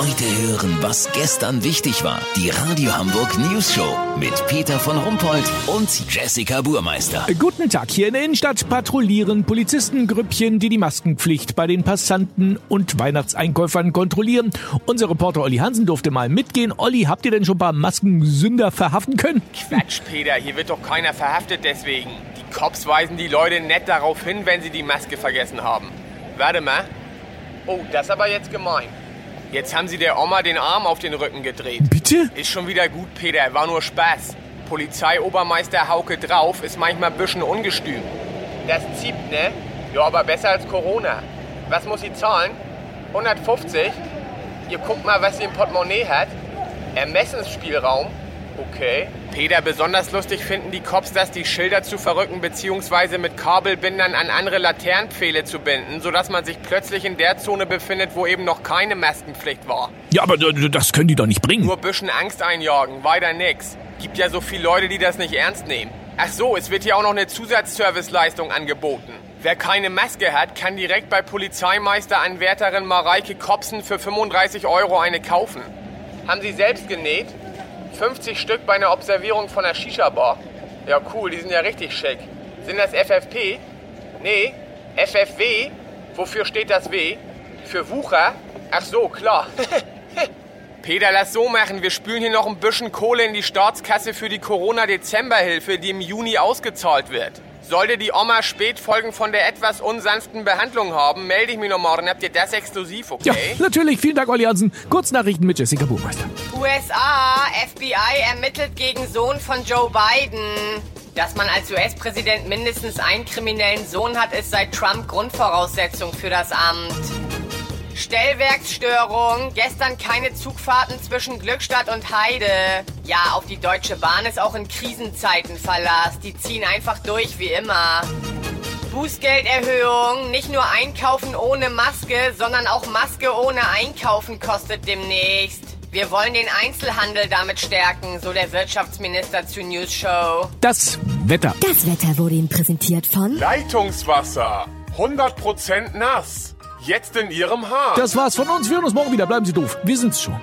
Heute hören, was gestern wichtig war. Die Radio Hamburg News Show mit Peter von Rumpold und Jessica Burmeister. Guten Tag. Hier in der Innenstadt patrouillieren Polizistengrüppchen, die die Maskenpflicht bei den Passanten und Weihnachtseinkäufern kontrollieren. Unser Reporter Olli Hansen durfte mal mitgehen. Olli, habt ihr denn schon ein paar Maskensünder verhaften können? Quatsch, Peter. Hier wird doch keiner verhaftet deswegen. Die Cops weisen die Leute nett darauf hin, wenn sie die Maske vergessen haben. Warte mal. Oh, das ist aber jetzt gemein. Jetzt haben sie der Oma den Arm auf den Rücken gedreht. Bitte? Ist schon wieder gut, Peter. War nur Spaß. Polizeiobermeister Hauke drauf ist manchmal ein bisschen ungestüm. Das zieht, ne? Ja, aber besser als Corona. Was muss sie zahlen? 150? Ihr guckt mal, was sie im Portemonnaie hat. Ermessensspielraum. Okay. Peter, besonders lustig finden die Cops, dass die Schilder zu verrücken bzw. mit Kabelbindern an andere Laternenpfähle zu binden, sodass man sich plötzlich in der Zone befindet, wo eben noch keine Maskenpflicht war. Ja, aber das können die doch nicht bringen. Nur ein bisschen Angst einjagen, weiter nix. Gibt ja so viele Leute, die das nicht ernst nehmen. Ach so, es wird hier auch noch eine Zusatzserviceleistung angeboten. Wer keine Maske hat, kann direkt bei Polizeimeisteranwärterin Mareike Kopsen für 35 Euro eine kaufen. Haben Sie selbst genäht? 50 Stück bei einer Observierung von der Shisha-Bar. Ja, cool, die sind ja richtig schick. Sind das FFP? Nee, FFW? Wofür steht das W? Für Wucher? Ach so, klar. Peter, lass so machen. Wir spülen hier noch ein bisschen Kohle in die Staatskasse für die Corona-Dezemberhilfe, die im Juni ausgezahlt wird. Sollte die Oma Spätfolgen von der etwas unsanften Behandlung haben, melde ich mich noch morgen. Habt ihr das exklusiv, okay? Ja, natürlich. Vielen Dank, Olli Hansen. Kurznachrichten mit Jessica Burmeister. USA, FBI ermittelt gegen Sohn von Joe Biden. Dass man als US-Präsident mindestens einen kriminellen Sohn hat, ist seit Trump Grundvoraussetzung für das Amt. Stellwerksstörung. Gestern keine Zugfahrten zwischen Glückstadt und Heide. Ja, auf die Deutsche Bahn ist auch in Krisenzeiten Verlass. Die ziehen einfach durch wie immer. Bußgelderhöhung. Nicht nur einkaufen ohne Maske, sondern auch Maske ohne einkaufen kostet demnächst. Wir wollen den Einzelhandel damit stärken, so der Wirtschaftsminister zur News Show. Das Wetter. Das Wetter wurde Ihnen präsentiert von Leitungswasser. 100% nass. Jetzt in Ihrem Haar. Das war's von uns. Wir hören uns morgen wieder. Bleiben Sie doof. Wir sind's schon.